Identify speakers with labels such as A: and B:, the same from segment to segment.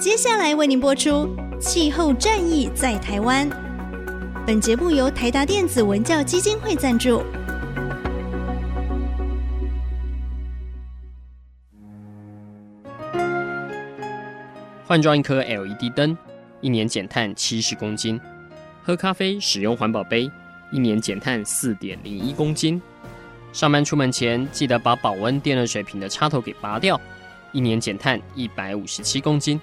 A: 接下来为您播出《气候战役在台湾》。本节目由台达电子文教基金会赞助。
B: 换装一颗 LED 灯，一年减碳七十公斤；喝咖啡使用环保杯，一年减碳四点零一公斤；上班出门前记得把保温电热水瓶的插头给拔掉，一年减碳一百五十七公斤。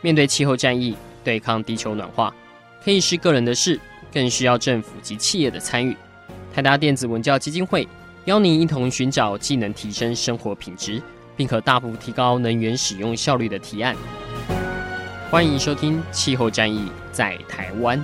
B: 面对气候战役，对抗地球暖化，可以是个人的事，更需要政府及企业的参与。台达电子文教基金会邀您一同寻找既能提升生活品质，并可大幅提高能源使用效率的提案。欢迎收听《气候战役在台湾》。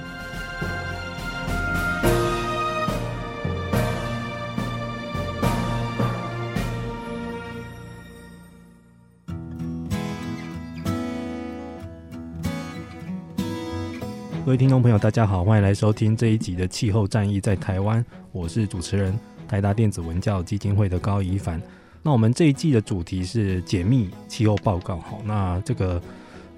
C: 各位听众朋友，大家好，欢迎来收听这一集的《气候战役在台湾》，我是主持人台达电子文教基金会的高宜帆。那我们这一季的主题是解密气候报告。好，那这个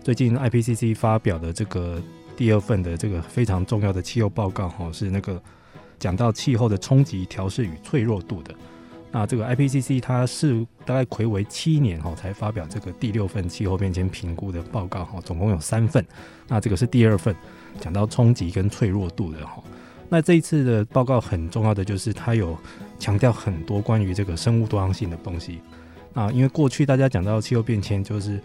C: 最近 IPCC 发表的这个第二份的这个非常重要的气候报告，哈，是那个讲到气候的冲击、调试与脆弱度的。那这个 IPCC 它是大概睽违七年哈才发表这个第六份气候变迁评估的报告哈，总共有三份。那这个是第二份，讲到冲击跟脆弱度的哈。那这一次的报告很重要的就是它有强调很多关于这个生物多样性的东西。啊，因为过去大家讲到气候变迁就是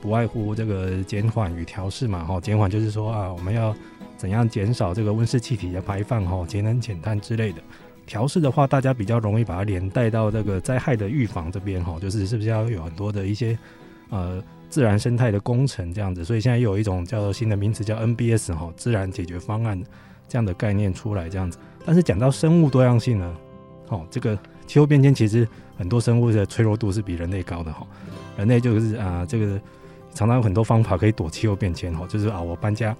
C: 不外乎这个减缓与调试嘛哈。减缓就是说啊，我们要怎样减少这个温室气体的排放哈，节能减碳之类的。调试的话，大家比较容易把它连带到这个灾害的预防这边哈，就是是不是要有很多的一些呃自然生态的工程这样子，所以现在又有一种叫做新的名词叫 NBS 哈，自然解决方案这样的概念出来这样子。但是讲到生物多样性呢，哦，这个气候变迁其实很多生物的脆弱度是比人类高的哈，人类就是啊这个常常有很多方法可以躲气候变迁哈，就是啊我搬家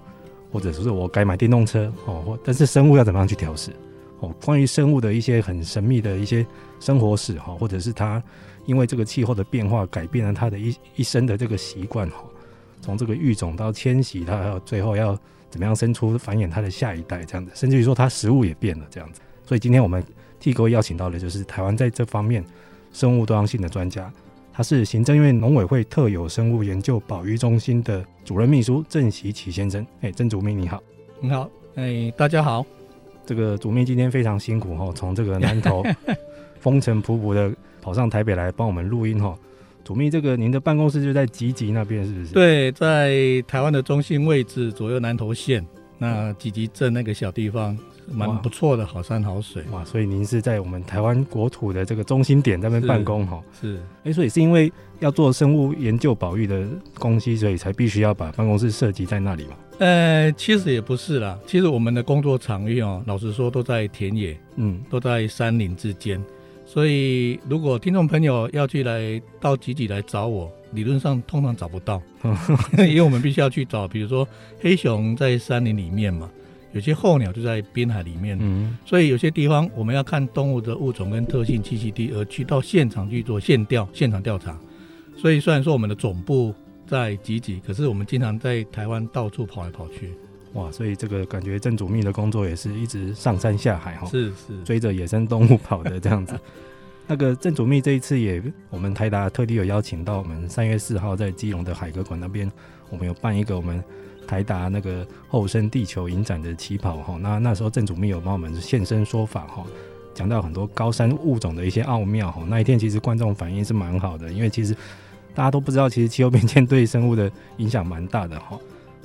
C: 或者说是我改买电动车哦，或但是生物要怎么样去调试？哦，关于生物的一些很神秘的一些生活史哈，或者是它因为这个气候的变化改变了它的一一生的这个习惯哈，从这个育种到迁徙，它还有最后要怎么样生出繁衍它的下一代这样子，甚至于说它食物也变了这样子。所以今天我们替各位邀请到的就是台湾在这方面生物多样性的专家，他是行政院农委会特有生物研究保育中心的主任秘书郑习启先生。哎，郑主秘你好，
D: 你好，哎，大家好。
C: 这个主秘今天非常辛苦哈，从这个南投 风尘仆仆的跑上台北来帮我们录音哈。主秘，这个您的办公室就在集集那边是不是？
D: 对，在台湾的中心位置，左右南投县那集集镇那个小地方，蛮不错的，好山好水
C: 哇。所以您是在我们台湾国土的这个中心点那边办公哈？
D: 是。
C: 哎，所以是因为要做生物研究保育的东西，所以才必须要把办公室设计在那里嘛？
D: 呃，其实也不是啦。其实我们的工作场域哦，老实说都在田野，嗯，都在山林之间。所以如果听众朋友要去来到集集来找我，理论上通常找不到，因为我们必须要去找，比如说黑熊在山林里面嘛，有些候鸟就在滨海里面，嗯，所以有些地方我们要看动物的物种跟特性栖息地，而去到现场去做现调、现场调查。所以虽然说我们的总部。在集集，可是我们经常在台湾到处跑来跑去，
C: 哇！所以这个感觉郑主密的工作也是一直上山下海哈，
D: 是是
C: 追着野生动物跑的这样子。那个郑主密这一次也，我们台达特地有邀请到我们三月四号在基隆的海格馆那边，我们有办一个我们台达那个后生地球影展的起跑哈。那那时候郑主密有帮我们现身说法哈，讲到很多高山物种的一些奥妙哈。那一天其实观众反应是蛮好的，因为其实。大家都不知道，其实气候变迁对生物的影响蛮大的哈。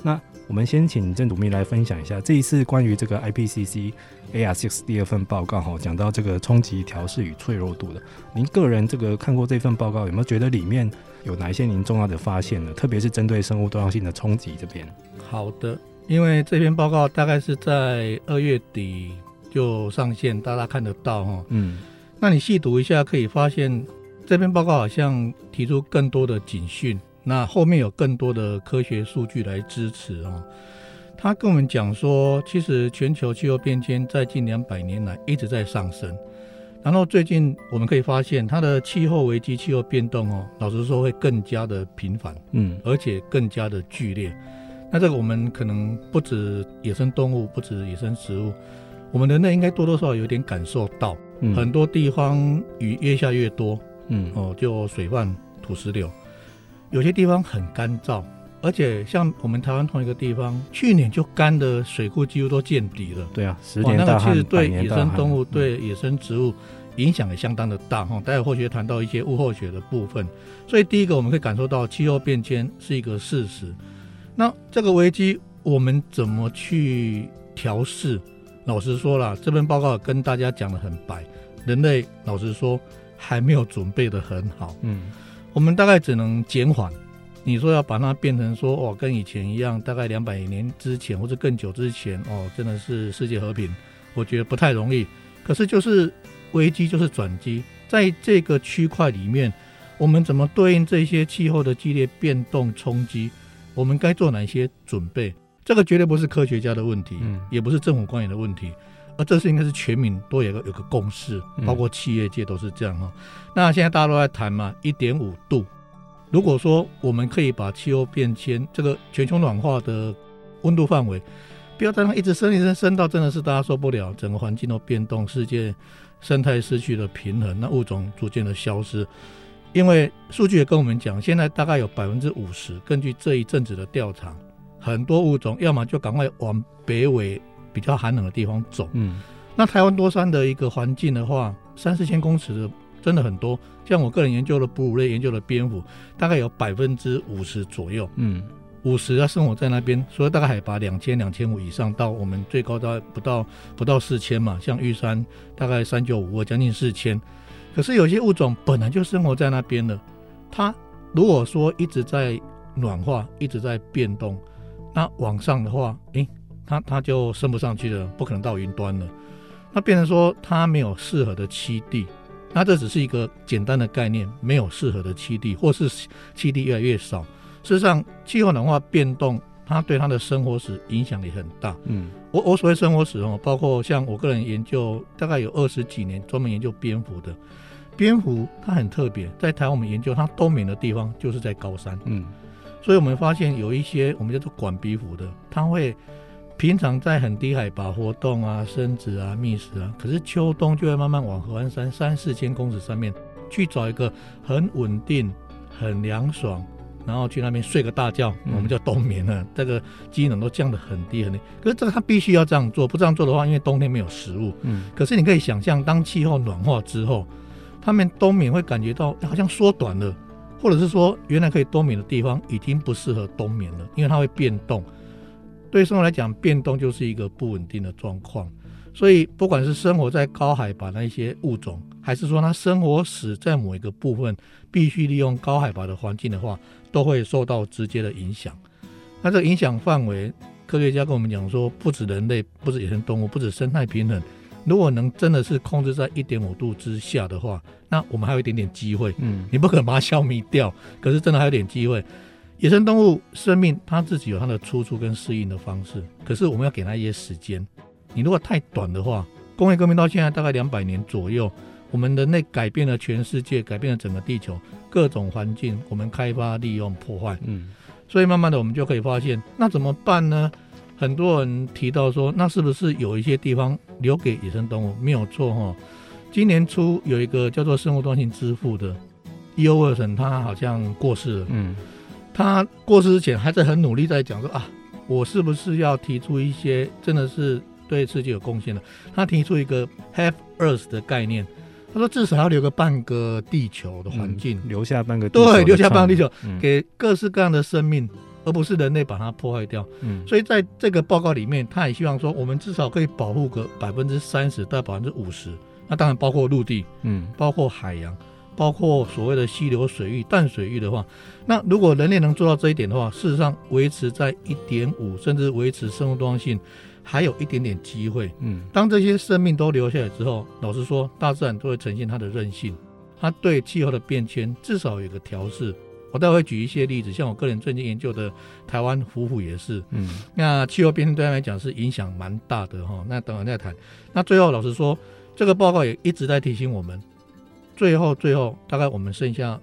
C: 那我们先请郑主秘来分享一下这一次关于这个 IPCC AR6 第二份报告哈，讲到这个冲击、调试与脆弱度的。您个人这个看过这份报告，有没有觉得里面有哪一些您重要的发现呢？特别是针对生物多样性的冲击这边。
D: 好的，因为这篇报告大概是在二月底就上线，大家看得到哈。嗯，那你细读一下，可以发现。这篇报告好像提出更多的警讯，那后面有更多的科学数据来支持哦。他跟我们讲说，其实全球气候变迁在近两百年来一直在上升，然后最近我们可以发现，它的气候危机、气候变动哦，老实说会更加的频繁，嗯，而且更加的剧烈。那这个我们可能不止野生动物，不止野生植物，我们人类应该多多少少有点感受到，嗯，很多地方雨越下越多，嗯，哦，就水泛土石流，有些地方很干燥。而且像我们台湾同一个地方，去年就干的水库几乎都见底了。
C: 对啊，十年
D: 那个其实对野生动物、对野生植物影响也相当的大哈。待会或许谈到一些物候学的部分。所以第一个我们可以感受到气候变迁是一个事实。那这个危机我们怎么去调试？老实说了，这份报告跟大家讲得很白，人类老实说还没有准备得很好。嗯，我们大概只能减缓。你说要把它变成说哦，跟以前一样，大概两百年之前或者更久之前哦，真的是世界和平，我觉得不太容易。可是就是危机就是转机，在这个区块里面，我们怎么对应这些气候的激烈变动冲击？我们该做哪些准备？这个绝对不是科学家的问题，嗯，也不是政府官员的问题，而这是应该是全民都有个有个共识，包括企业界都是这样哈。那现在大家都在谈嘛，一点五度。如果说我们可以把气候变迁这个全球暖化的温度范围，不要再让一直升一升升到真的是大家受不了，整个环境都变动，世界生态失去了平衡，那物种逐渐的消失。因为数据也跟我们讲，现在大概有百分之五十，根据这一阵子的调查，很多物种要么就赶快往北纬比较寒冷的地方走。嗯，那台湾多山的一个环境的话，三四千公尺的。真的很多，像我个人研究的哺乳类，研究的蝙蝠，大概有百分之五十左右，嗯，五十要生活在那边，所以大概海拔两千、两千五以上，到我们最高到不到不到四千嘛，像玉山大概三九五，将近四千。可是有些物种本来就生活在那边的，它如果说一直在暖化，一直在变动，那往上的话，诶，它它就升不上去了，不可能到云端了，那变成说它没有适合的栖地。那这只是一个简单的概念，没有适合的栖地，或是栖地越来越少。事实上，气候暖化变动，它对它的生活史影响也很大。嗯，我我所谓生活史哦，包括像我个人研究，大概有二十几年专门研究蝙蝠的。蝙蝠它很特别，在台湾我们研究它冬眠的地方就是在高山。嗯，所以我们发现有一些我们叫做管鼻蝠的，它会。平常在很低海拔活动啊，生殖啊，觅食啊，可是秋冬就会慢慢往合欢山三四千公尺上面去找一个很稳定、很凉爽，然后去那边睡个大觉，嗯、我们叫冬眠了。这个机能都降得很低很低，可是这个它必须要这样做，不这样做的话，因为冬天没有食物。嗯。可是你可以想象，当气候暖化之后，它们冬眠会感觉到好像缩短了，或者是说原来可以冬眠的地方已经不适合冬眠了，因为它会变动。对生活来讲，变动就是一个不稳定的状况，所以不管是生活在高海拔的一些物种，还是说它生活史在某一个部分必须利用高海拔的环境的话，都会受到直接的影响。那这个影响范围，科学家跟我们讲说，不止人类，不止野生动物，不止生态平衡，如果能真的是控制在一点五度之下的话，那我们还有一点点机会。嗯，你不可能把它消灭掉，可是真的还有点机会。野生动物生命，它自己有它的出处跟适应的方式，可是我们要给它一些时间。你如果太短的话，工业革命到现在大概两百年左右，我们人类改变了全世界，改变了整个地球各种环境，我们开发、利用、破坏，嗯，所以慢慢的我们就可以发现，那怎么办呢？很多人提到说，那是不是有一些地方留给野生动物？没有错哈。今年初有一个叫做生物多样性之父的伊欧沃森，他好像过世了，嗯。他过世之前还在很努力在讲说啊，我是不是要提出一些真的是对世界有贡献的？他提出一个 half Earth 的概念，他说至少要留个半个地球的环境，
C: 嗯，留下半个地球，
D: 对，留下半个地球，嗯，给各式各样的生命，而不是人类把它破坏掉。嗯，所以在这个报告里面，他也希望说，我们至少可以保护个百分之三十到百分之五十，那当然包括陆地，嗯，包括海洋。包括所谓的溪流水域、淡水域的话，那如果人类能做到这一点的话，事实上维持在一点五，甚至维持生物多样性，还有一点点机会。嗯，当这些生命都留下来之后，老实说，大自然都会呈现它的韧性，它对气候的变迁至少有个调试。我待会举一些例子，像我个人最近研究的台湾虎虎也是。嗯，那气候变迁对它来讲是影响蛮大的哈。那等会再谈。那最后老实说。这个报告也一直在提醒我们，最后最后大概我们剩下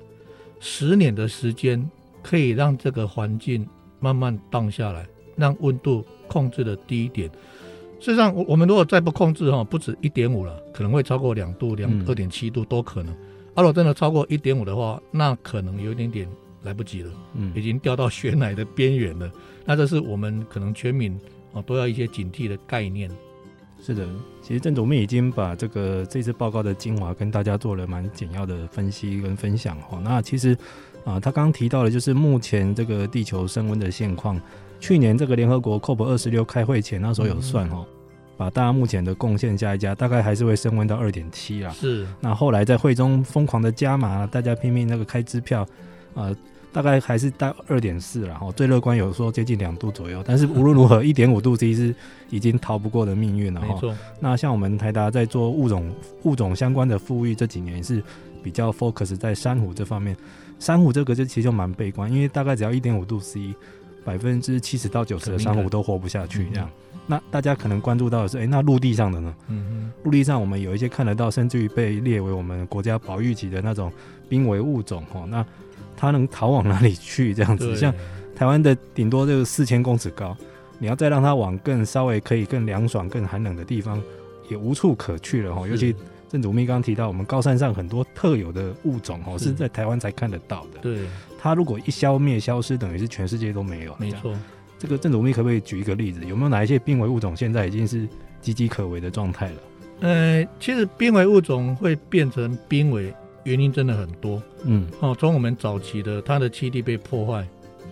D: 十年的时间，可以让这个环境慢慢荡下来，让温度控制的低一点。事实上，我我们如果再不控制哈，不止一点五了，可能会超过两度、两二点七度都可能。如果真的超过一点五的话，那可能有一点点来不及了，嗯，已经掉到悬崖的边缘了。那这是我们可能全民啊都要一些警惕的概念。
C: 是的，其实郑主秘已经把这个这次报告的精华跟大家做了蛮简要的分析跟分享哈。那其实啊，他刚刚提到的，就是目前这个地球升温的现况。去年这个联合国 COP 二十六开会前，那时候有算哈，把大家目前的贡献加一加，大概还是会升温到二点七啦。
D: 是。
C: 那后来在会中疯狂的加码，大家拼命那个开支票，啊。大概还是到二点四，然后最乐观有说接近两度左右，但是无论如何，一点五度其实是已经逃不过的命运了哈。那像我们台达在做物种物种相关的富裕这几年是比较 focus 在珊瑚这方面，珊瑚这个就其实就蛮悲观，因为大概只要一点五度 C，百分之七十到九十的珊瑚都活不下去这样。嗯、那大家可能关注到的是，哎、欸，那陆地上的呢？嗯陆地上我们有一些看得到，甚至于被列为我们国家保育级的那种濒危物种哈。那它能逃往哪里去？这样子，像台湾的顶多就是四千公尺高，你要再让它往更稍微可以更凉爽、更寒冷的地方，也无处可去了哈。尤其郑主秘刚刚提到，我们高山上很多特有的物种哦，是在台湾才看得到的。
D: 对，
C: 它如果一消灭、消失，等于是全世界都没有。
D: 没错，
C: 这个郑主秘可不可以举一个例子？有没有哪一些濒危物种现在已经是岌岌可危的状态了？
D: 呃，其实濒危物种会变成濒危。原因真的很多，嗯，哦，从我们早期的它的栖地被破坏，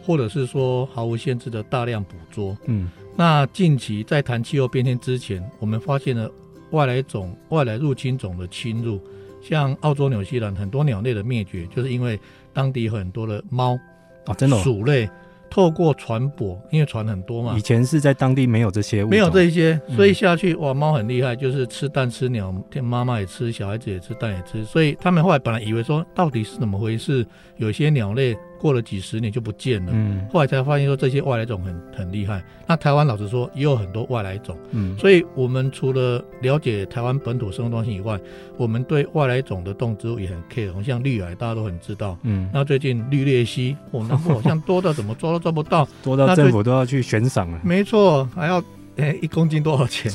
D: 或者是说毫无限制的大量捕捉，嗯，那近期在谈气候变迁之前，我们发现了外来种、外来入侵种的侵入，像澳洲、纽西兰很多鸟类的灭绝，就是因为当地很多的猫
C: 啊，真的
D: 鼠类。透过船舶，因为船很多嘛。
C: 以前是在当地没有这些物，
D: 没有这一些，所以下去、嗯、哇，猫很厉害，就是吃蛋吃鸟，妈妈也吃，小孩子也吃，蛋也吃。所以他们后来本来以为说，到底是怎么回事？有些鸟类。过了几十年就不见了，嗯，后来才发现说这些外来种很很厉害。那台湾老实说也有很多外来种，嗯，所以我们除了了解台湾本土生物多样性以外，我们对外来种的动植物也很 care，像绿矮大家都很知道，嗯，那最近绿鬣蜥，我们好像多到怎么抓都抓不到，
C: 多到政府都要去悬赏了，
D: 没错，还要。哎、欸，一公斤多少钱？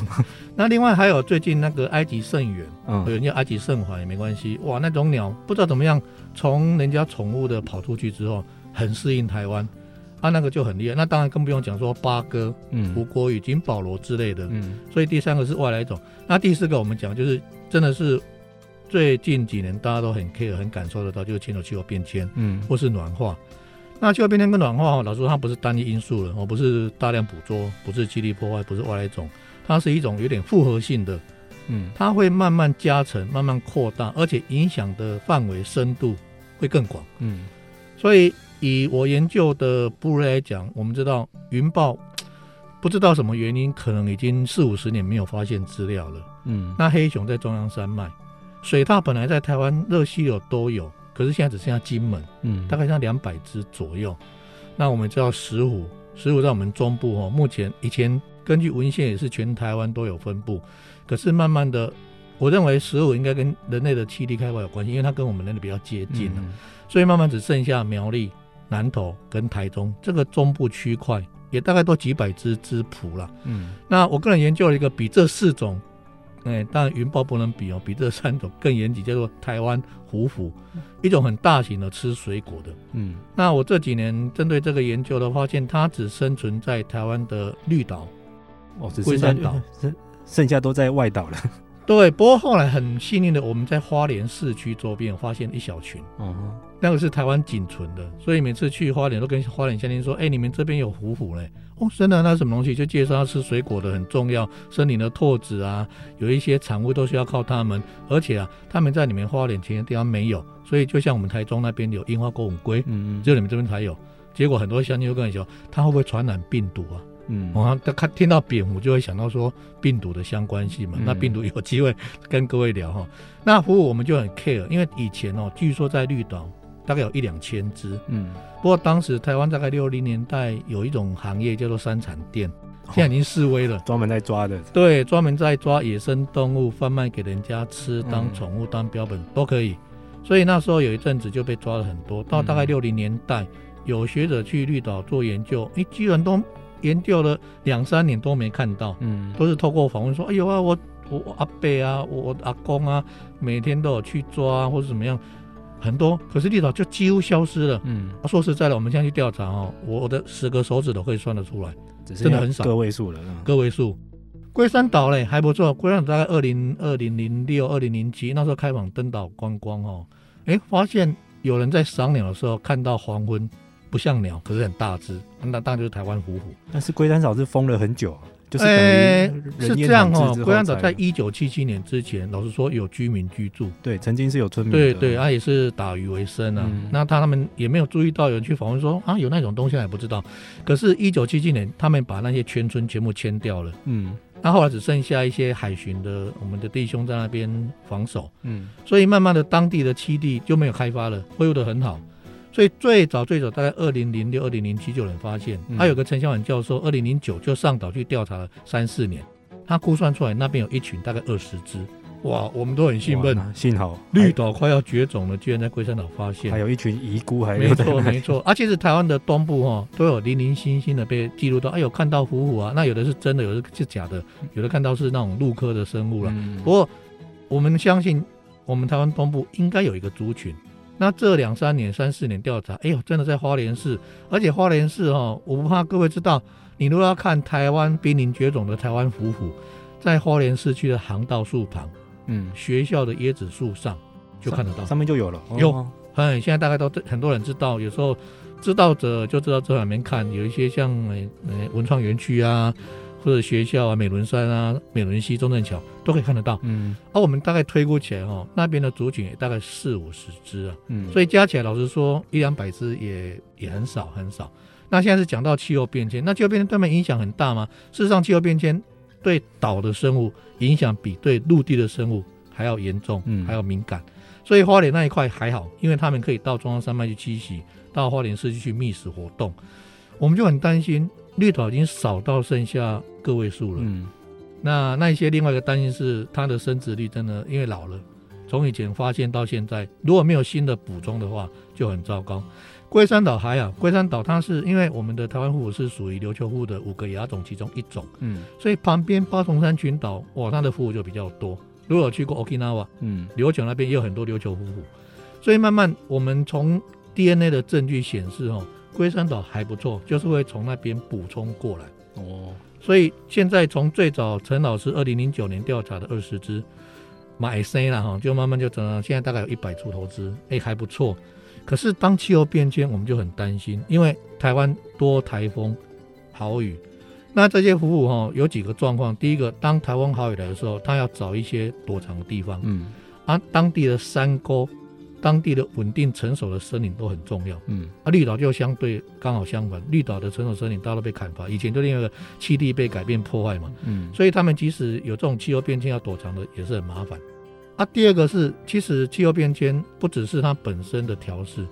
D: 那另外还有最近那个埃及圣猿，嗯，有人叫埃及圣环也没关系。哇，那种鸟不知道怎么样，从人家宠物的跑出去之后，很适应台湾，啊，那个就很厉害。那当然更不用讲说八哥、嗯，吴郭鱼、金保罗之类的，嗯。所以第三个是外来种。那第四个我们讲就是真的是最近几年大家都很 care、很感受得到，就是全球气候变迁，嗯，或是暖化。那气候变迁跟暖化哈，老实说它不是单一因素了，哦，不是大量捕捉，不是基地破坏，不是外来种，它是一种有点复合性的，嗯，它会慢慢加成，慢慢扩大，而且影响的范围深度会更广，嗯，所以以我研究的部类来讲，我们知道云豹不知道什么原因，可能已经四五十年没有发现资料了，嗯，那黑熊在中央山脉，水獭本来在台湾热溪流都有。可是现在只剩下金门，嗯，大概像两百只左右。那我们知道石虎，石虎在我们中部哦，目前以前根据文献也是全台湾都有分布。可是慢慢的，我认为石虎应该跟人类的气力开发有关系，因为它跟我们人类比较接近，嗯，所以慢慢只剩下苗栗、南投跟台中这个中部区块，也大概都几百只之谱了。嗯，那我个人研究了一个比这四种。哎，当然云豹不能比哦，比这三种更严谨，叫做台湾虎虎，一种很大型的吃水果的。嗯，那我这几年针对这个研究的发现，它只生存在台湾的绿岛，
C: 哦，只剩下岛，剩剩下都在外岛了。
D: 对，不过后来很幸运的，我们在花莲市区周边发现一小群。哦。那个是台湾仅存的，所以每次去花莲都跟花莲乡亲说：“哎、欸，你们这边有虎虎嘞？哦，真的，那是什么东西？就介绍他吃水果的很重要，森林的拓子啊，有一些产物都需要靠他们。而且啊，他们在你们花莲其他地方没有，所以就像我们台中那边有樱花钩吻鲑，嗯嗯，只有你们这边才有。结果很多乡亲就跟你说，它会不会传染病毒啊？嗯，我他看听到蝙蝠就会想到说病毒的相关性嘛。那病毒有机会跟各位聊哈。那虎虎我们就很 care，因为以前哦，据说在绿岛。大概有一两千只，嗯，不过当时台湾大概六零年代有一种行业叫做山产店，现在已经示威了，
C: 专门在抓的。
D: 对，专门在抓野生动物，贩卖给人家吃，当宠物、当标本都可以。所以那时候有一阵子就被抓了很多。到大概六零年代，有学者去绿岛做研究，哎，居然都研究了两三年都没看到，嗯，都是透过访问说，哎呦啊，我我阿伯啊，我阿公啊，每天都有去抓啊或者怎么样。很多，可是绿岛就几乎消失了。嗯，说实在的，我们现在去调查哦，我的十个手指都可以算得出来，真的很少，
C: 个位数了。
D: 个位数。龟山岛嘞还不错，龟山岛大概二零二零零六、二零零七那时候开往登岛观光哦，哎，发现有人在赏鸟的时候看到黄昏，不像鸟，可是很大只，那当然就是台湾虎虎。
C: 但是龟山岛是封了很久。啊就是
D: 等于、是这样哦。龟山岛在一九七七年之前，老实说有居民居住，
C: 对，曾经是有村民，
D: 对对，他、啊、也是打鱼为生啊。嗯、那他他们也没有注意到有人去访问说啊，有那种东西还不知道。可是，一九七七年他们把那些全村全部迁掉了，嗯，那后来只剩下一些海巡的我们的弟兄在那边防守，嗯，所以慢慢的当地的栖地就没有开发了，恢复的很好。所以最早最早大概二零零六、二零零七就有人发现，还有个陈小远教授，二零零九就上岛去调查了三四年，他估算出来那边有一群大概二十只，哇，我们都很兴奋，
C: 幸好
D: 绿岛快要绝种了，居然在龟山岛发现，
C: 还有一群遗孤，还
D: 没错没错，而且是台湾的东部哈，都有零零星星的被记录到，哎呦看到虎虎啊，那有的是真的，有的是假的，有的看到是那种陆科的生物了，不过我们相信我们台湾东部应该有一个族群。那这两三年、三四年调查，哎呦，真的在花莲市，而且花莲市哈，我不怕各位知道，你如果要看台湾濒临绝种的台湾虎虎，在花莲市区的航道树旁，嗯，学校的椰子树上就看得到。上，
C: 上面就有了，
D: 有，嗯，现在大概都很多人知道，有时候知道者就知道这里面看，有一些像呃文创园区啊。或者学校啊，美伦山啊，美伦溪、中正桥都可以看得到。嗯，而、啊、我们大概推估起来哈，那边的族群也大概四五十只啊。嗯，所以加起来，老实说，一两百只也也很少很少。那现在是讲到气候变迁，那气候变迁对他们影响很大吗？事实上，气候变迁对岛的生物影响比对陆地的生物还要严重，嗯，还要敏感。所以花莲那一块还好，因为他们可以到中央山脉去栖息，到花莲市区去觅食活动。我们就很担心。绿岛已经少到剩下个位数了。嗯，那那一些另外一个担心是它的生殖率真的因为老了，从以前发现到现在，如果没有新的补充的话，就很糟糕。龟山岛还好，龟山岛它是因为我们的台湾虎虎是属于琉球虎的五个亚种其中一种，嗯，所以旁边八重山群岛哇，它的虎虎就比较多。如果有去过 Okinawa，嗯，琉球那边也有很多琉球虎虎，所以慢慢我们从 DNA 的证据显示哦。龟山岛还不错，就是会从那边补充过来哦。所以现在从最早陈老师二零零九年调查的二十只买生了哈，就慢慢就整了，现在大概有一百出头只，哎、欸、还不错。可是当气候变迁，我们就很担心，因为台湾多台风、豪雨，那这些服务哈有几个状况。第一个，当台风豪雨来的时候，它要找一些躲藏的地方，嗯，啊，当地的山沟。当地的稳定成熟的森林都很重要，嗯，啊，绿岛就相对刚好相反，绿岛的成熟森林大都被砍伐，以前就另外一个栖地被改变破坏嘛，嗯，所以他们即使有这种气候变迁要躲藏的也是很麻烦。啊，第二个是，其实气候变迁不只是它本身的调适，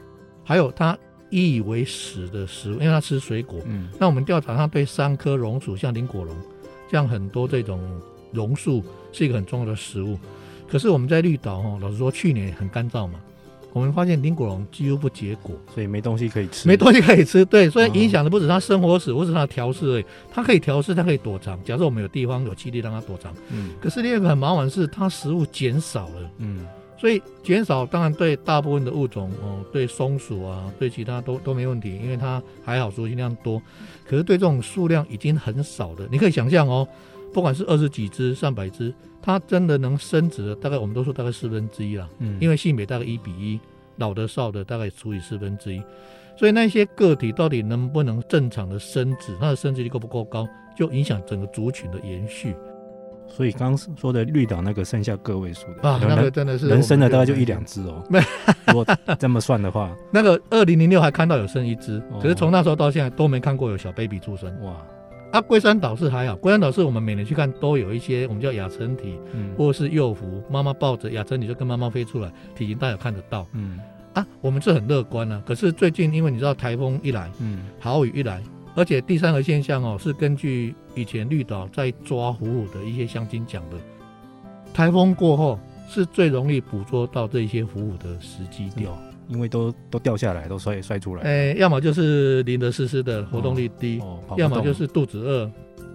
D: 还有它以以为食的食物，因为它吃水果，嗯，那我们调查它对三棵榕树，像林果榕，像很多这种榕树是一个很重要的食物，可是我们在绿岛哈，老实说去年很干燥嘛。我们发现林果龙几乎不结果，
C: 所以没东西可以吃。
D: 没东西可以吃，对，所以影响的不止它生活史，不止它调试而已。它可以调试，它可以躲藏。假设我们有地方有栖地让它躲藏，嗯。可是另一个很麻烦是，它食物减少了，嗯。所以减少当然对大部分的物种哦，对松鼠啊，对其他都都没问题，因为它还好，数量多。可是对这种数量已经很少的，你可以想象哦，不管是二十几只、上百只。它真的能生殖的，大概我们都说大概四分之一了，嗯，因为性别大概一比一，老的少的大概除以四分之一，所以那些个体到底能不能正常的生殖，它的生殖率够不够高，就影响整个族群的延续。
C: 所以刚刚说的绿岛那个剩下个位数的
D: 啊，那个真的是
C: 人生的大概就一两只哦。如果这么算的话，
D: 那个二零零六还看到有生一只，可是从那时候到现在都没看过有小 baby 出生。哇。啊，龟山岛是还好，龟山岛是我们每年去看都有一些我们叫亚成体，嗯，或者是幼福，妈妈抱着亚成体就跟妈妈飞出来，体型大家看得到，嗯，啊，我们是很乐观啊。可是最近因为你知道台风一来，嗯，豪雨一来，而且第三个现象哦，是根据以前绿岛在抓虎虎的一些乡亲讲的，台风过后是最容易捕捉到这些虎虎的时机点，
C: 因为都都掉下来，都摔摔出来。
D: 哎、欸，要么就是淋得湿湿的，活动力低；哦哦、要么就是肚子饿，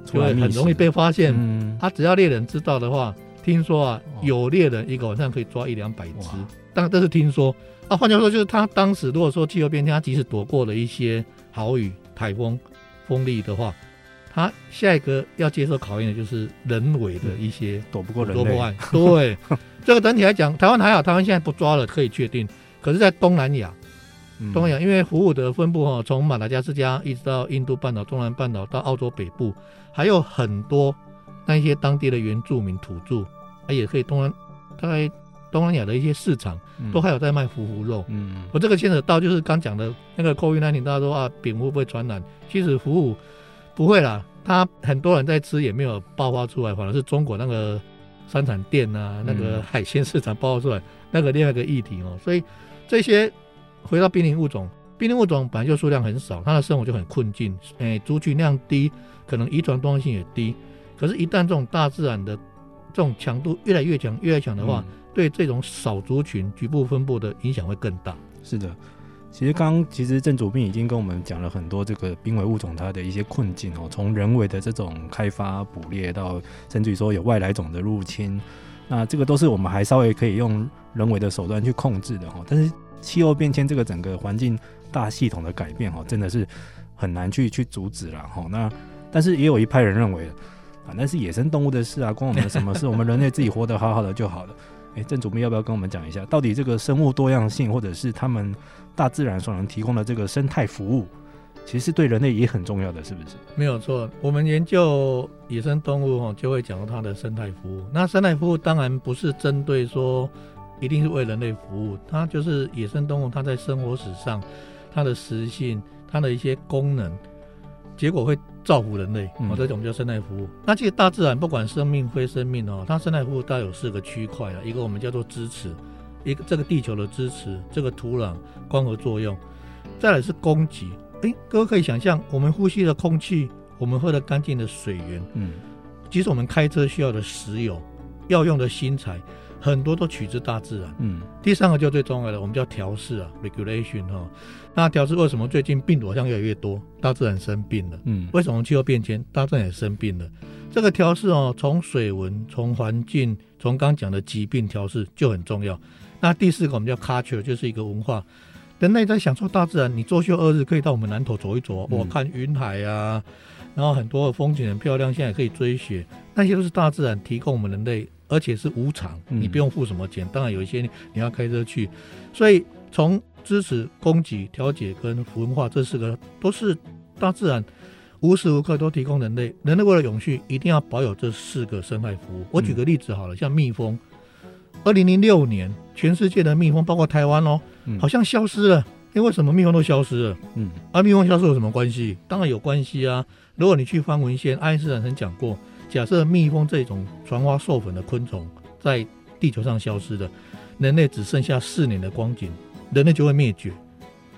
D: 就会很容易被发现。他、嗯、只要猎人知道的话，听说啊，有猎人一个晚上可以抓一两百只，当然这是听说。啊，换句话说，就是他当时如果说气候变天，他即使躲过了一些豪雨、台风、风力的话，他下一个要接受考验的就是人为的一些
C: 躲不过人类。
D: 对，这个整体来讲，台湾还好，台湾现在不抓了，可以确定。可是，在东南亚，东南亚因为虎虎的分布哈，从马达加斯加一直到印度半岛、中南半岛到澳洲北部，还有很多那一些当地的原住民土著，他也可以东南大概。东南亚的一些市场都还有在卖虎虎肉，嗯，我这个牵扯到就是刚讲的那个 COVID-19，大家说啊，蝙蝠会不会传染？其实虎虎不会啦，他很多人在吃也没有爆发出来，反而是中国那个山产店啊，那个海鲜市场爆发出来，那个另外一个议题哦。所以这些回到濒临物种，濒临物种本来就数量很少，它的生活就很困境，哎，族群量低，可能遗传多样性也低。可是，一旦这种大自然的这种强度越来越强，越来越强的话，嗯对这种少族群局部分布的影响会更大。
C: 是的，其实刚刚其实郑主编已经跟我们讲了很多这个濒危物种它的一些困境哦，从人为的这种开发捕猎到甚至于说有外来种的入侵，那这个都是我们还稍微可以用人为的手段去控制的哈。但是气候变迁这个整个环境大系统的改变哈，真的是很难去去阻止了哈。那但是也有一派人认为啊，那是野生动物的事啊，关我们什么事？我们人类自己活得好好的就好了。哎，郑主编要不要跟我们讲一下，到底这个生物多样性，或者是他们大自然所能提供的这个生态服务，其实对人类也很重要的，是不是？
D: 没有错，我们研究野生动物哈，就会讲到它的生态服务。那生态服务当然不是针对说一定是为人类服务，它就是野生动物它在生活史上它的习性、它的一些功能，结果会。造福人类，哦，这种叫生态服务。那其实大自然不管生命非生命哦，它生态服务大概有四个区块啊，一个我们叫做支持，一个这个地球的支持，这个土壤光合作用，再来是供给。哎，各位可以想象，我们呼吸的空气，我们喝的干净的水源，嗯，即使我们开车需要的石油，要用的薪材。很多都取自大自然。嗯，第三个就最重要的，我们叫调试啊，regulation 哈。那调试为什么最近病毒好像越来越多？大自然生病了。嗯，为什么气候变迁，大自然也生病了？这个调试哦，从水文，从环境，从刚讲的疾病调试就很重要。那第四个我们叫 culture，就是一个文化。人类在享受大自然，你周休二日可以到我们南投走一走，我、嗯、看云海啊，然后很多的风景很漂亮，现在可以追雪，那些都是大自然提供我们人类。而且是无偿，你不用付什么钱。嗯、当然有一些你要开车去，所以从支持、供给、调节跟文化这四个都是大自然无时无刻都提供人类。人类为了永续，一定要保有这四个生态服务。我举个例子好了，像蜜蜂，二零零六年全世界的蜜蜂，包括台湾哦，好像消失了。因为为什么蜜蜂都消失了？嗯，而蜜蜂消失有什么关系？当然有关系啊。如果你去翻文献，爱因斯坦曾讲过。假设蜜蜂这种传花授粉的昆虫在地球上消失了，人类只剩下四年的光景，人类就会灭绝。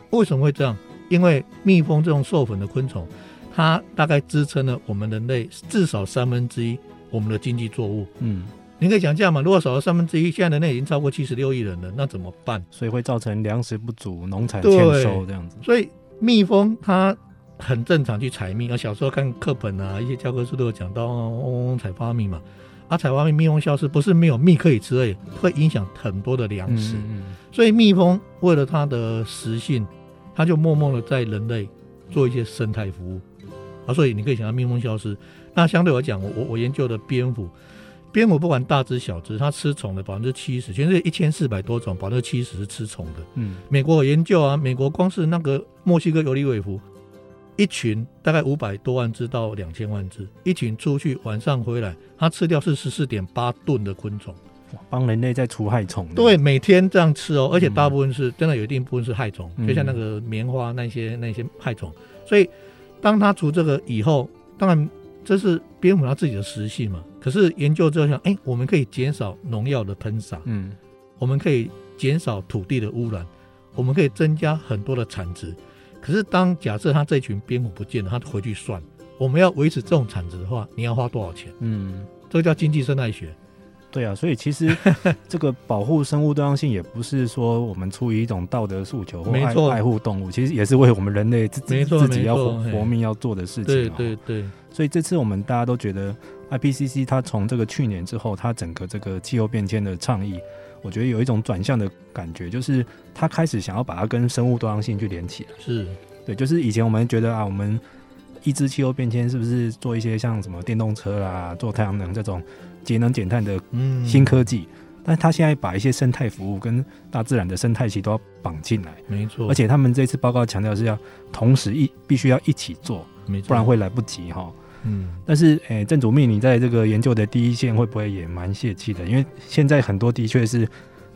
D: 为什么会这样？因为蜜蜂这种授粉的昆虫，它大概支撑了我们人类至少三分之一我们的经济作物。嗯，你可以想象嘛，如果少了三分之一，现在人类已经超过七十六亿人了，那怎么办？
C: 所以会造成粮食不足、农产欠收这样子。
D: 所以蜜蜂它。很正常去采蜜，啊，小时候看课本啊，一些教科书都有讲到嗡嗡采花蜜嘛。啊，采花蜜，蜜蜂消失不是没有蜜可以吃而已，会影响很多的粮食。嗯嗯，所以蜜蜂为了它的食性，它就默默的在人类做一些生态服务。啊，所以你可以想到蜜蜂消失，那相对来讲，我我研究的蝙蝠，蝙蝠不管大只小只，它吃虫的百分之七十，全世界一千四百多种，百分之七十是吃虫的。嗯，美国有研究啊，美国光是那个墨西哥尤里韦夫。一群大概五百多万只到两千万只，一群出去晚上回来，它吃掉是十四点八吨的昆虫，
C: 帮人类在除害虫。
D: 对，每天这样吃哦，而且大部分是、嗯、真的有一定部分是害虫，就像那个棉花那些那些害虫。所以当它除这个以后，当然这是蝙蝠它自己的食性嘛。可是研究之后想，哎，我们可以减少农药的喷洒，嗯，我们可以减少土地的污染，我们可以增加很多的产值。可是当假设他这群蝙蝠不见了，他回去算，我们要维持这种产值的话，你要花多少钱？嗯，这个叫经济生态学。
C: 对啊，所以其实 这个保护生物多样性也不是说我们出于一种道德诉求或爱爱护动物，其实也是为我们人类自己自己要活活命要做的事情。
D: 对对对。
C: 所以这次我们大家都觉得 IPCC 它从这个去年之后，它整个这个气候变迁的倡议，我觉得有一种转向的感觉，就是他开始想要把它跟生物多样性去连起来。
D: 是
C: 对，就是以前我们觉得啊，我们抑制气候变迁是不是做一些像什么电动车啦、做太阳能这种。节能减碳的新科技，嗯、但是他现在把一些生态服务跟大自然的生态系都要绑进来，
D: 没错。
C: 而且他们这次报告强调是要同时一必须要一起做，没错，不然会来不及哈。嗯，但是诶，郑主秘，你在这个研究的第一线会不会也蛮泄气的？因为现在很多的确是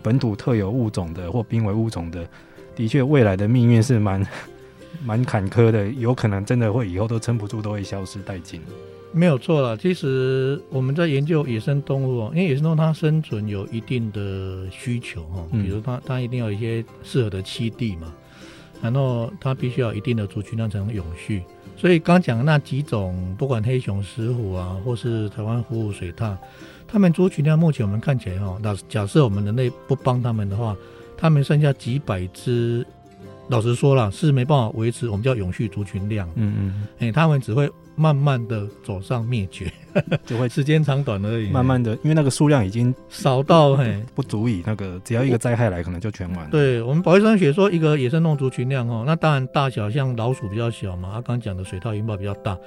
C: 本土特有物种的或濒危物种的，的确未来的命运是蛮 蛮坎坷的，有可能真的会以后都撑不住，都会消失殆尽。
D: 没有错了，其实我们在研究野生动物哦，因为野生动物它生存有一定的需求哈，比如它它一定要有一些适合的栖地嘛，然后它必须要有一定的族群量才能永续。所以刚讲的那几种，不管黑熊、石虎啊，或是台湾虎虎水獭，它们族群量目前我们看起来哈，那假设我们人类不帮他们的话，他们剩下几百只，老实说了是没办法维持我们叫永续族群量。嗯嗯，哎，他们只会。慢慢的走上灭绝，就会时间长短而已。
C: 慢慢的，因为那个数量已经
D: 少到嘿
C: 不足以那个，只要一个灾害来，可能就全完了。
D: 对我们保育生态学说，一个野生动物族群量哦，那当然大小像老鼠比较小嘛，他刚讲的水獭、云豹比较大，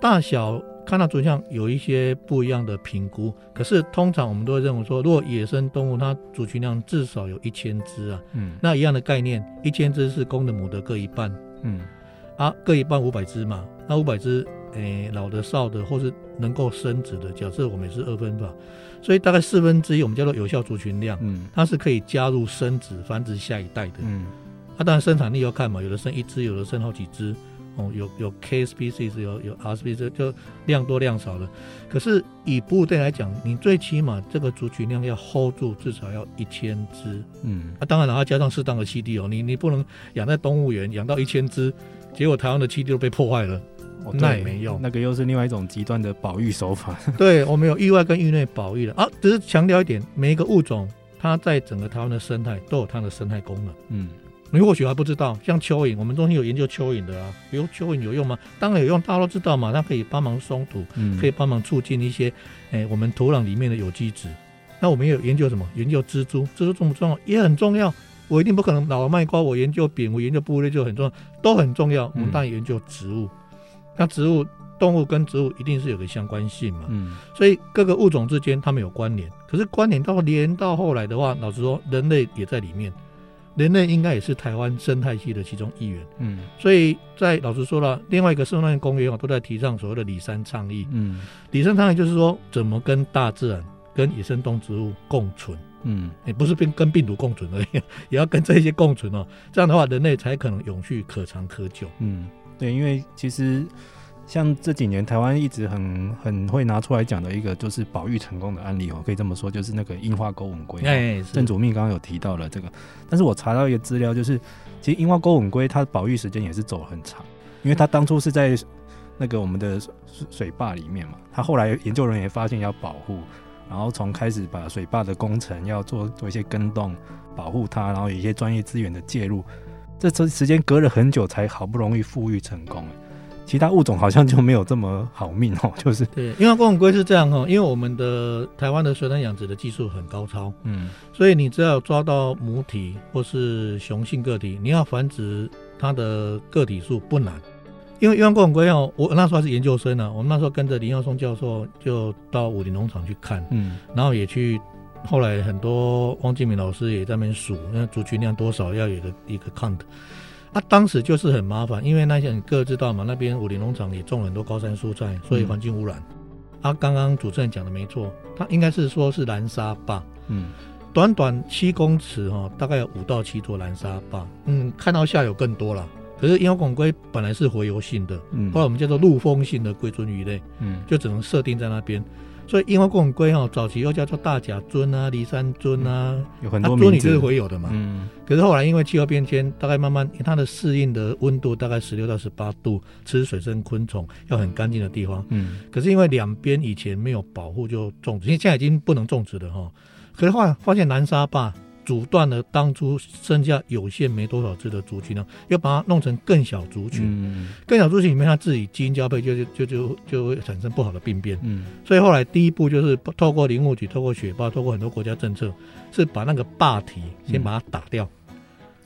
D: 大小看到族群量有一些不一样的评估。可是通常我们都会认为说，如果野生动物它族群量至少有一千只啊，嗯，那一样的概念，一千只是公的母的各一半，嗯，啊各一半五百只嘛，那五百只。诶、欸，老的、少的，或是能够生殖的，假设我们也是二分法，所以大概四分之一我们叫做有效族群量，嗯，它是可以加入生殖繁殖下一代的，嗯，它、啊、当然生产力要看嘛，有的生一只，有的生好几只，哦，有有 K species，有有 R species，就量多量少的。可是以哺乳类来讲，你最起码这个族群量要 hold 住，至少要一千只，嗯，啊，当然了，要加上适当的栖地哦，你你不能养在动物园养到一千只，结果台湾的栖地都被破坏了。那也没用，
C: 那个又是另外一种极端的保育手法。
D: 对，我们有域外跟域内保育的啊，只是强调一点，每一个物种它在整个台湾的生态都有它的生态功能。嗯，你或许还不知道，像蚯蚓，我们中心有研究蚯蚓的啊，比如蚯蚓有用吗？当然有用，大家都知道嘛，它可以帮忙松土，嗯、可以帮忙促进一些，哎，我们土壤里面的有机质。那我们有研究什么？研究蜘蛛，蜘蛛重不重要？也很重要。我一定不可能老卖瓜，我研究蝙蝠，研究哺乳类就很重要，都很重要。我们当然研究植物。嗯那植物、动物跟植物一定是有个相关性嘛，嗯，所以各个物种之间它们有关联。可是关联到连到后来的话，老实说，人类也在里面，人类应该也是台湾生态系的其中一员，嗯。所以在老实说了，另外一个生态公约都在提倡所谓的里山倡议，嗯，里山倡议就是说怎么跟大自然、跟野生动植物共存，嗯，也不是跟跟病毒共存而已，也要跟这些共存哦。这样的话，人类才可能永续、可长、可久，嗯。
C: 对，因为其实像这几年台湾一直很很会拿出来讲的一个，就是保育成功的案例哦，可以这么说，就是那个樱花钩吻龟。哎，郑主秘刚刚有提到了这个，但是我查到一个资料，就是其实樱花钩吻龟它的保育时间也是走很长，因为它当初是在那个我们的水坝里面嘛，它后来研究人员发现要保护，然后从开始把水坝的工程要做做一些跟动，保护它，然后有一些专业资源的介入。这这时间隔了很久，才好不容易富裕成功。其他物种好像就没有这么好命哦，就是
D: 对，因为钩吻鲑是这样哦，因为我们的台湾的水产养殖的技术很高超，嗯，所以你只要抓到母体或是雄性个体，你要繁殖它的个体数不难。因为鸢钩吻鲑哦，我那时候还是研究生呢，我们那时候跟着林耀松教授就到武林农场去看，嗯，然后也去。后来很多汪建明老师也在那边数，那族群量多少要有一个一个 count。啊，当时就是很麻烦，因为那些你各位知道嘛，那边武林农场也种了很多高山蔬菜，所以环境污染。嗯、啊，刚刚主持人讲的没错，他应该是说是蓝沙坝。嗯，短短七公尺哈，大概有五到七座蓝沙坝。嗯，看到下游更多了。可是鸢钩吻鲑本来是洄游性的，嗯，后来我们叫做陆封性的龟尊鱼类，嗯，就只能设定在那边。所以樱花钩吻鲑哈，早期又叫做大甲尊啊、骊山尊啊，
C: 有很多。
D: 尊你是会有的嘛。嗯。可是后来因为气候变迁，大概慢慢它的适应的温度大概十六到十八度，吃水生昆虫要很干净的地方。嗯。可是因为两边以前没有保护就种植，因为现在已经不能种植了哈。可是后来发现南沙坝。阻断了当初剩下有限没多少只的族群呢，要把它弄成更小族群，嗯、更小族群里面它自己基因交配就就就就就会产生不好的病变，嗯，所以后来第一步就是透过林务局、透过雪豹、透过很多国家政策，是把那个霸体先把它打掉，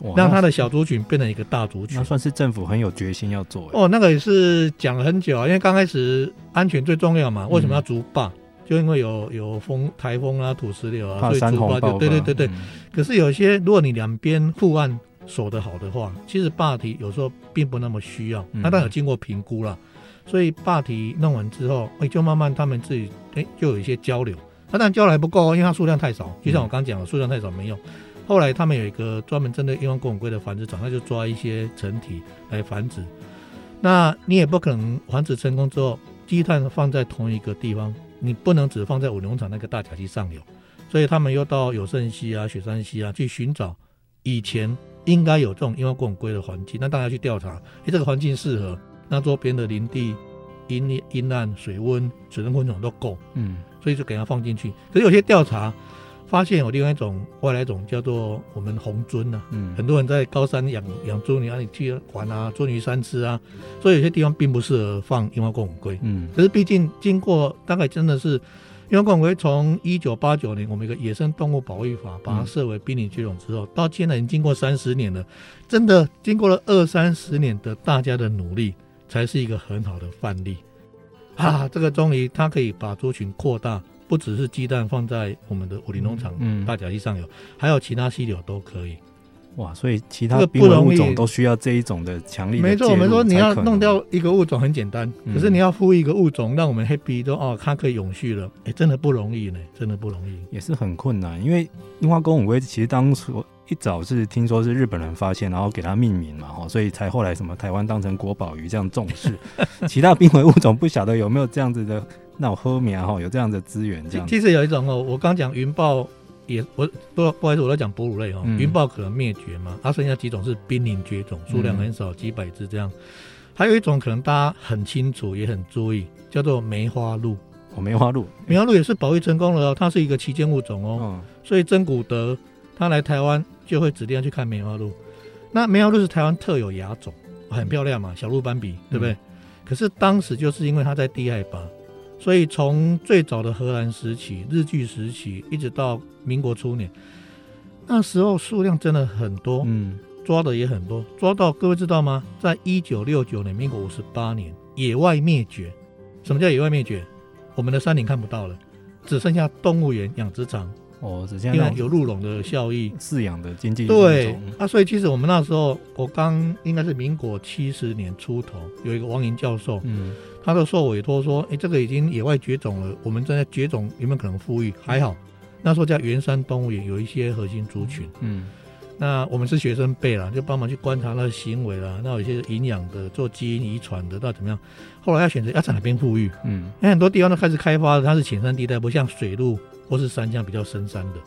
D: 嗯、让他的小族群变成一个大族群。
C: 那算是政府很有决心要做。
D: 哦，那个也是讲了很久啊，因为刚开始安全最重要嘛，为什么要逐霸？嗯就因为有有风台风啊、土石流啊，所以竹坝就对对对对。嗯、可是有些，如果你两边护岸守得好的话，其实坝体有时候并不那么需要。那当然有经过评估了，所以坝体弄完之后，哎，就慢慢他们自己哎，就有一些交流。那当然交流还不够，因为它数量太少。就像我刚刚讲的，数量太少没用。后来他们有一个专门针对樱花钩吻龟的繁殖场，他就抓一些成体来繁殖。那你也不可能繁殖成功之后，鸡蛋放在同一个地方。你不能只放在五牛场那个大甲溪上游，所以他们又到有胜溪啊、雪山溪啊去寻找以前应该有这种樱花钩吻鲑的环境。那大家去调查，诶，这个环境适合，那周边的林地阴阴暗、水温、水生昆虫都够，嗯，所以就给它放进去。可是有些调查。发现有另外一种外来种叫做我们红鱒呐，嗯，很多人在高山养养鱒，你让你去玩啊，鱒鱼三吃啊，所以有些地方并不适合放樱花钩吻龟，嗯，可是毕竟经过大概真的是樱花钩吻龟从一九八九年我们一个野生动物保育法把它设为濒临绝种之后，到现在已经经过三十年了，真的经过了二三十年的大家的努力，才是一个很好的范例，啊，这个终于它可以把族群扩大。不只是鸡蛋放在我们的武陵农场大甲溪上游，嗯嗯、还有其他溪流都可以。
C: 哇，所以其他濒危物种都需要这一种的强力的。
D: 没错，我们说你要弄掉一个物种很简单，嗯、可是你要复育一个物种，让我们 happy 说哦，它可以永续了，哎，真的不容易呢，真的不容易，
C: 也是很困难。因为樱花钩吻鲑其实当初一早是听说是日本人发现，然后给它命名嘛，哈，所以才后来什么台湾当成国宝鱼这样重视。其他濒危物种不晓得有没有这样子的。那我喝苗哈，有这样的资源这样。
D: 其实有一种哦，我刚讲云豹也，我不不好意思，我在讲哺乳类哦。云豹可能灭绝嘛，它剩下几种是濒临绝种，数量很少，几百只这样。还有一种可能大家很清楚也很注意，叫做梅花鹿。
C: 哦，梅花鹿，
D: 梅花鹿也是保育成功了哦，它是一个旗舰物种哦。所以珍古德他来台湾就会指定要去看梅花鹿。那梅花鹿是台湾特有亚种，很漂亮嘛，小鹿斑比，对不对？可是当时就是因为它在低海拔。所以从最早的荷兰时期、日据时期，一直到民国初年，那时候数量真的很多，嗯，抓的也很多，抓到各位知道吗？在一九六九年，民国五十八年，野外灭绝。什么叫野外灭绝？我们的山林看不到了，只剩下动物园、养殖场。
C: 哦，只
D: 因为有鹿茸的效益，
C: 饲养的经济。
D: 对啊，所以其实我们那时候，我刚应该是民国七十年出头，有一个王瀛教授，嗯。他都受委托说：“哎，这个已经野外绝种了，我们正在绝种，有没有可能复育？还好，那时候在圆山动物园有一些核心族群，嗯，那我们是学生辈了，就帮忙去观察那个行为了。那有一些营养的，做基因遗传的，到底怎么样？后来要选择要在哪边复育？嗯，因为很多地方都开始开发了，它是浅山地带，不像水路或是山羌比较深山的。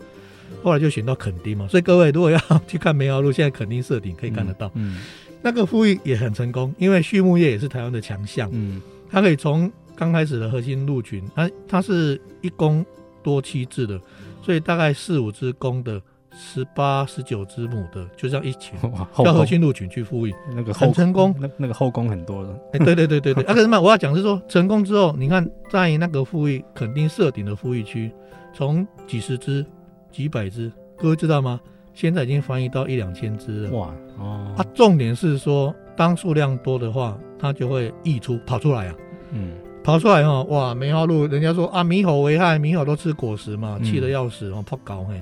D: 后来就选到垦丁嘛。所以各位如果要 去看梅花鹿，现在垦丁设顶可以看得到，嗯，嗯那个复育也很成功，因为畜牧业也是台湾的强项，嗯。”它可以从刚开始的核心鹿群，它它是一公多妻制的，所以大概四五只公的，十八十九只母的，就这样一群，叫核心鹿群去复育，那个很成功，
C: 那那个后宫很多的。
D: 哎，对对对对对，啊，可是嘛，我要讲是说，成功之后，你看在那个复育垦丁设顶的复育区，从几十只、几百只，各位知道吗？现在已经翻译到一两千只了。哇哦，它重点是说。当数量多的话，它就会溢出跑出来啊，嗯，跑出来哈，哇，梅花鹿，人家说啊，猕猴危害，猕猴都吃果实嘛，气得要死哦，怕搞嘿，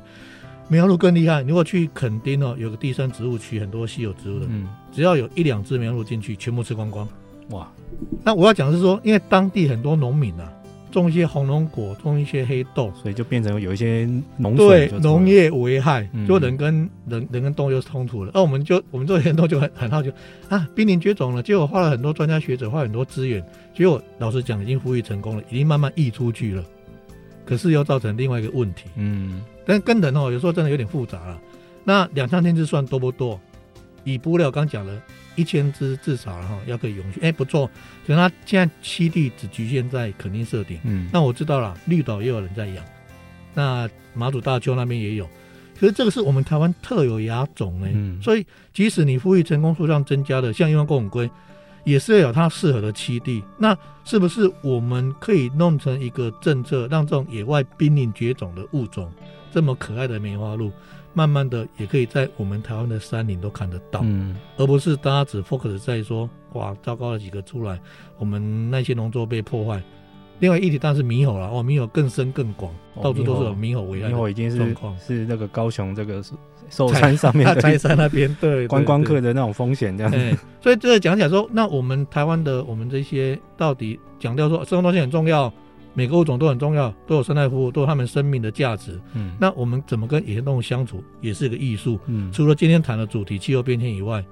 D: 梅花鹿更厉害，如果去垦丁哦，有个第三植物区，很多稀有植物的，嗯，只要有一两只梅花鹿进去，全部吃光光，哇，那我要讲的是说，因为当地很多农民啊。种一些红龙果，种一些黑豆，
C: 所以就变成有一些农
D: 对农业危害，就人跟人、嗯、人跟动物就冲突了。那、啊、我们就我们做很多就很很好奇啊，濒临绝种了。结果花了很多专家学者，花很多资源，结果老实讲已经呼吁成功了，已经慢慢溢出去了。可是又造成另外一个问题。嗯，但跟人哦，有时候真的有点复杂了。那两三天就算多不多？以布料刚讲了，一千只至少哈要可以永续。哎，不错。可是它现在栖地只局限在垦丁设点。嗯，那我知道了，绿岛也有人在养，那马祖大丘那边也有。可是这个是我们台湾特有亚种呢，嗯、所以即使你复育成功数量增加的，像一般贡龟，也是要有它适合的栖地。那是不是我们可以弄成一个政策，让这种野外濒临绝种的物种，这么可爱的梅花鹿，慢慢的也可以在我们台湾的山林都看得到，嗯、而不是大家只 focus 在说，哇，糟糕了几个出来，我们那些农作被破坏。另外一体当然是猕猴了，哦，猕猴更深更广，哦、到处都是有猕猴危害。猕猴
C: 已经是是那个高雄这个寿山上面的，
D: 泰山那边对
C: 观光客的那种风险这样子。
D: 所以这个讲起来说，那我们台湾的我们这些到底讲到说生物多样性很重要，每个物种都很重要，都有生态服务，都有他们生命的价值。嗯，那我们怎么跟野生动物相处，也是一个艺术。嗯，除了今天谈的主题气候变迁以外，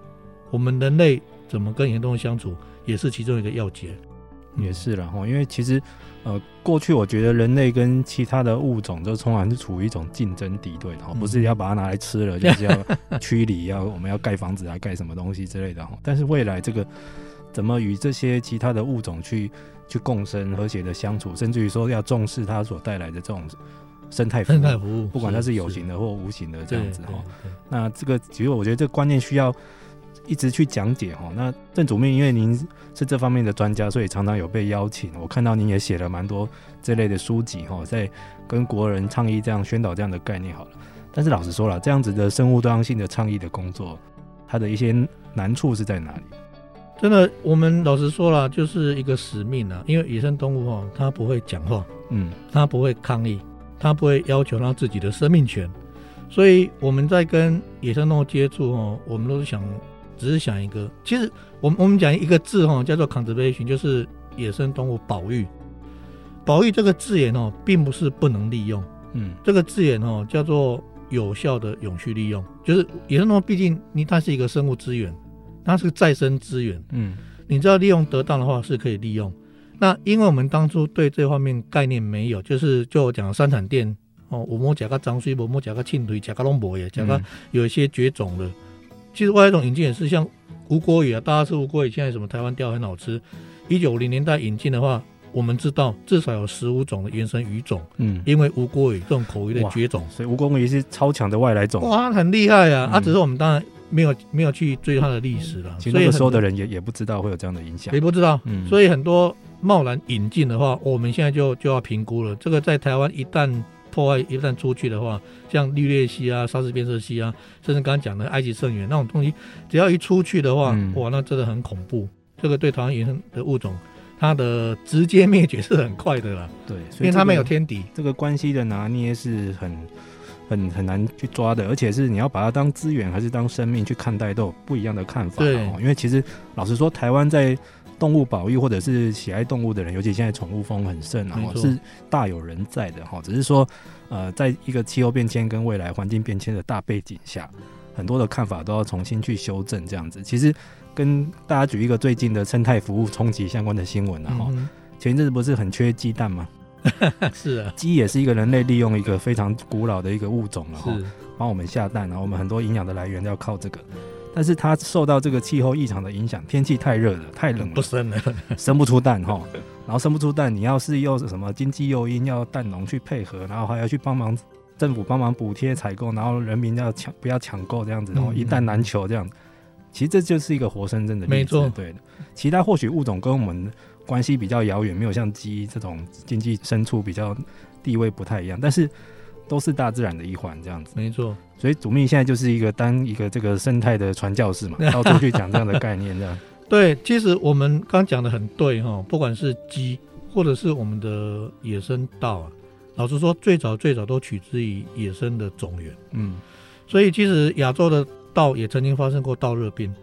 D: 我们人类怎么跟野生动物相处，也是其中一个要诀。
C: 也是了哈，因为其实，呃，过去我觉得人类跟其他的物种都从来是处于一种竞争敌对的哈，不是要把它拿来吃了，就是要 驱离，要我们要盖房子啊，盖什么东西之类的哈。但是未来这个怎么与这些其他的物种去去共生、和谐的相处，甚至于说要重视它所带来的这种生态服务，不管它是有形的或无形的这样子哈。那这个其实我觉得这个观念需要。一直去讲解哈，那郑主秘因为您是这方面的专家，所以常常有被邀请。我看到您也写了蛮多这类的书籍哈，在跟国人倡议这样宣导这样的概念好了。但是老实说了，这样子的生物多样性的倡议的工作，它的一些难处是在哪里？
D: 真的，我们老实说了，就是一个使命啊。因为野生动物哦，它不会讲话，嗯，它不会抗议，它不会要求它自己的生命权，所以我们在跟野生动物接触哦，我们都是想。只是想一个，其实我们我们讲一个字哈，叫做 conservation，就是野生动物保育。保育这个字眼哦，并不是不能利用，嗯，这个字眼哦叫做有效的永续利用。就是野生动物毕竟你它是一个生物资源，它是个再生资源，嗯，你知道利用得当的话是可以利用。那因为我们当初对这方面概念没有，就是就我讲的山产店哦，我摸甲个脏水，我摸甲个庆腿，甲个龙博也，甲个有一些绝种的。其实外来种引进也是像吴郭鱼啊，大家吃吴郭鱼，现在什么台湾钓很好吃。一九五零年代引进的话，我们知道至少有十五种的原生鱼种，嗯，因为吴郭鱼这种口鱼的绝种，
C: 所以吴郭鱼是超强的外来种。
D: 哇，很厉害啊！啊，只是我们当然没有没有去追它的历史了。
C: 其实那个时候的人也也不知道会有这样的影响，
D: 也不知道。嗯，所以很多贸然引进的话，我们现在就就要评估了。这个在台湾一旦破坏一旦出去的话，像绿鬣蜥啊、沙氏变色蜥啊，甚至刚刚讲的埃及圣猿那种东西，只要一出去的话，嗯、哇，那真的很恐怖。这个对台湾野生的物种，它的直接灭绝是很快的啦。
C: 对，
D: 因为它没有天敌。
C: 这个关系的拿捏是很很很难去抓的，而且是你要把它当资源还是当生命去看待，都有不一样的看法。对，因为其实老实说，台湾在动物保育或者是喜爱动物的人，尤其现在宠物风很盛，然后是大有人在的哈。只是说，呃，在一个气候变迁跟未来环境变迁的大背景下，很多的看法都要重新去修正。这样子，其实跟大家举一个最近的生态服务冲击相关的新闻啊，哈、嗯，前一阵子不是很缺鸡蛋吗？
D: 是啊，
C: 鸡也是一个人类利用一个非常古老的一个物种了哈，帮我们下蛋，然后我们很多营养的来源要靠这个。但是它受到这个气候异常的影响，天气太热了，太冷了，
D: 不生了，
C: 生不出蛋哈。然后生不出蛋，你要是又什么经济诱因，要蛋农去配合，然后还要去帮忙政府帮忙补贴采购，然后人民要抢不要抢购这样子，然后一蛋难求这样子。其实这就是一个活生生的例子，没错，对的。其他或许物种跟我们关系比较遥远，没有像鸡这种经济牲畜比较地位不太一样，但是。都是大自然的一环，这样子
D: 没错。
C: 所以主秘现在就是一个当一个这个生态的传教士嘛，到处去讲这样的概念，这样。
D: 对，其实我们刚讲的很对哈，不管是鸡或者是我们的野生稻啊，老实说，最早最早都取之于野生的种源。嗯，所以其实亚洲的稻也曾经发生过稻热病，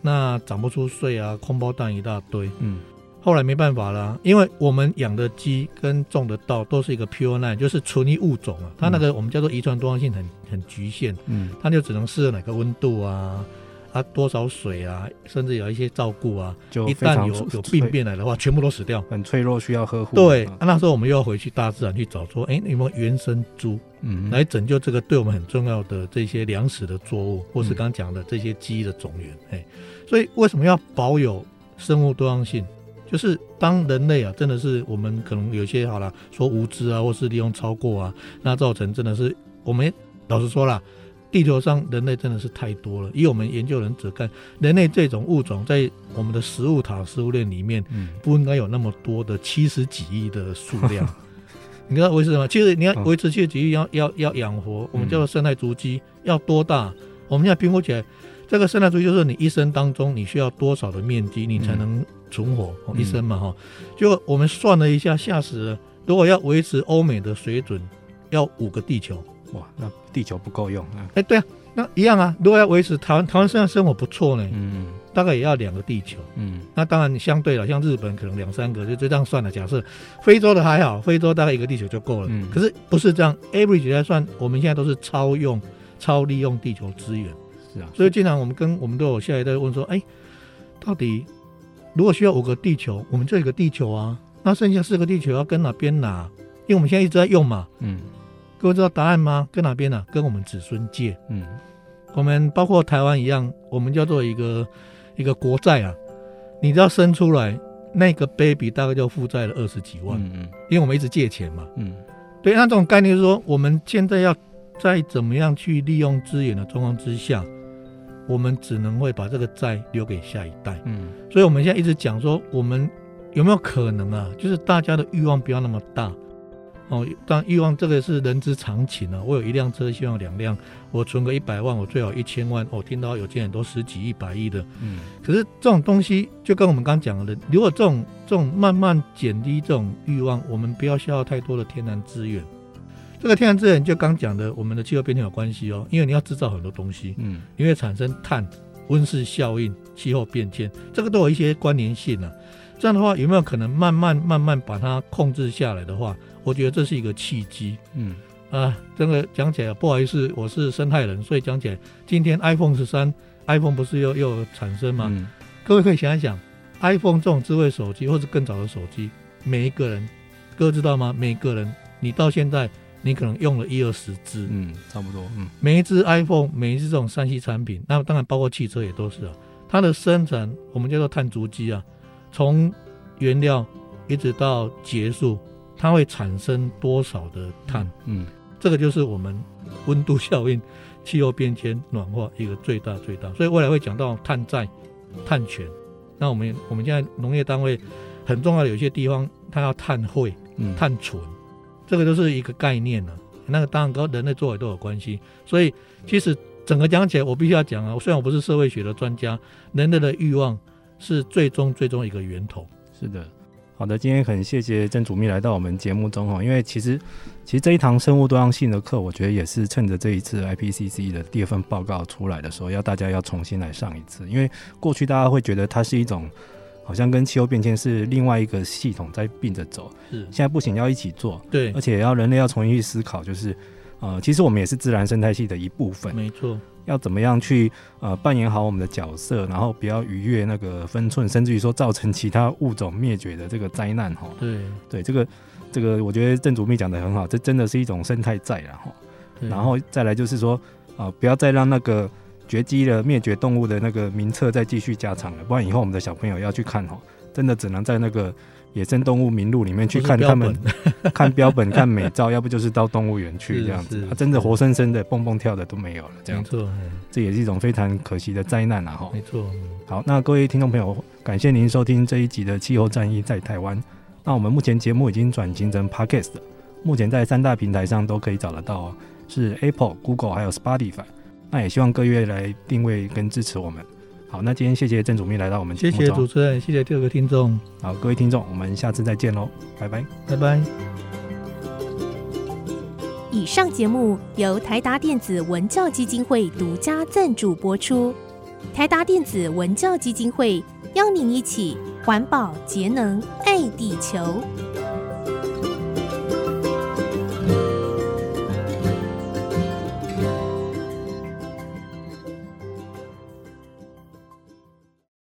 D: 那长不出穗啊，空包蛋一大堆。嗯。后来没办法了，因为我们养的鸡跟种的稻都是一个 pure line，就是纯一物种啊。它那个我们叫做遗传多样性很很局限，嗯，它就只能适合哪个温度啊，啊啊，多少水啊，甚至有一些照顾啊，
C: 就
D: 一旦有有病变来的话，全部都死掉，
C: 很脆弱，需要呵护。
D: 对，啊，那时候我们又要回去大自然去找说，哎，有没有原生株，嗯，来拯救这个对我们很重要的这些粮食的作物，或是刚刚讲的这些鸡的种源，哎，所以为什么要保有生物多样性？就是当人类啊，真的是我们可能有些好了，说无知啊，或是利用超过啊，那造成真的是我们老实说了，地球上人类真的是太多了。以我们研究人只看，人类这种物种在我们的食物塔、食物链里面，不应该有那么多的七十几亿的数量。你知道为什么？其实你要维持七十几亿，要要要养活我们叫做生态足迹要多大？我们现在评估起来。这个生态足迹就是你一生当中你需要多少的面积，你才能存活、嗯、一生嘛哈？就我们算了一下，吓死了！如果要维持欧美的水准，要五个地球。
C: 哇，那地球不够用啊！
D: 哎，对啊，那一样啊。如果要维持台湾，台湾现在生活不错呢，嗯，大概也要两个地球。嗯，那当然相对了，像日本可能两三个，就就这样算了。假设非洲的还好，非洲大概一个地球就够了。嗯，可是不是这样，average 来算，我们现在都是超用、超利用地球资源。是啊所以经常我们跟我们都有下一代问说，哎，到底如果需要五个地球，我们就一个地球啊，那剩下四个地球要跟哪边拿？因为我们现在一直在用嘛。嗯。各位知道答案吗？跟哪边呢？跟我们子孙借。嗯。我们包括台湾一样，我们叫做一个一个国债啊。你知道生出来那个 baby，大概就负债了二十几万。嗯嗯。因为我们一直借钱嘛。嗯。对，那这种概念就是说，我们现在要在怎么样去利用资源的状况之下。我们只能会把这个债留给下一代，嗯，所以我们现在一直讲说，我们有没有可能啊？就是大家的欲望不要那么大，哦，当欲望这个是人之常情啊。我有一辆车，希望两辆，我存个一百万，我最好一千万。我、哦、听到有些人都十几亿、百亿的，嗯，可是这种东西就跟我们刚讲的，如果这种这种慢慢减低这种欲望，我们不要消耗太多的天然资源。这个天然资源就刚讲的，我们的气候变迁有关系哦，因为你要制造很多东西，嗯，因为产生碳、温室效应、气候变迁，这个都有一些关联性呢、啊。这样的话，有没有可能慢慢慢慢把它控制下来的话，我觉得这是一个契机，嗯啊，真的讲起来不好意思，我是生态人，所以讲起来，今天 iPhone 十三，iPhone 不是又又产生吗？嗯、各位可以想一想，iPhone 这种智慧手机，或者更早的手机，每一个人，各位知道吗？每一个人，你到现在。你可能用了一二十支，
C: 嗯，差不多，嗯，
D: 每一支 iPhone，每一支这种三 C 产品，那当然包括汽车也都是啊。它的生产我们叫做碳足迹啊，从原料一直到结束，它会产生多少的碳？嗯，这个就是我们温度效应、气候变迁、暖化一个最大最大。所以未来会讲到碳债、碳权。那我们我们现在农业单位很重要的有些地方，它要碳汇、碳存。嗯这个就是一个概念了，那个当然跟人类作为都有关系，所以其实整个讲起来，我必须要讲啊，虽然我不是社会学的专家，人类的欲望是最终最终一个源头。
C: 是的，好的，今天很谢谢曾祖秘来到我们节目中哈，因为其实其实这一堂生物多样性的课，我觉得也是趁着这一次 IPCC 的第二份报告出来的时候，要大家要重新来上一次，因为过去大家会觉得它是一种。好像跟气候变迁是另外一个系统在并着走，是。现在不仅，要一起做，
D: 对，
C: 而且要人类要重新去思考，就是，呃，其实我们也是自然生态系的一部分，
D: 没错，
C: 要怎么样去呃扮演好我们的角色，然后不要逾越那个分寸，甚至于说造成其他物种灭绝的这个灾难哈，
D: 对，
C: 对，这个这个我觉得郑主秘讲的很好，这真的是一种生态债然后，然后再来就是说啊、呃，不要再让那个。绝迹的灭绝动物的那个名册再继续加长了，不然以后我们的小朋友要去看哦，真的只能在那个野生动物名录里面去看他们 看标本、看美照，要不就是到动物园去这样子，它真的活生生的蹦蹦跳的都没有了，这样子，这也是一种非常可惜的灾难啊！哈，
D: 没错。
C: 好，那各位听众朋友，感谢您收听这一集的气候战役在台湾。那我们目前节目已经转型成 Podcast，目前在三大平台上都可以找得到，是 Apple、Google 还有 Spotify。那也希望各位来定位跟支持我们。好，那今天谢谢郑主秘来到我们节目中。
D: 谢谢主持人，谢谢各位听众。
C: 好，各位听众，我们下次再见喽，拜拜，
D: 拜拜。
A: 以上节目由台达电子文教基金会独家赞助播出。台达电子文教基金会邀您一起环保节能爱地球。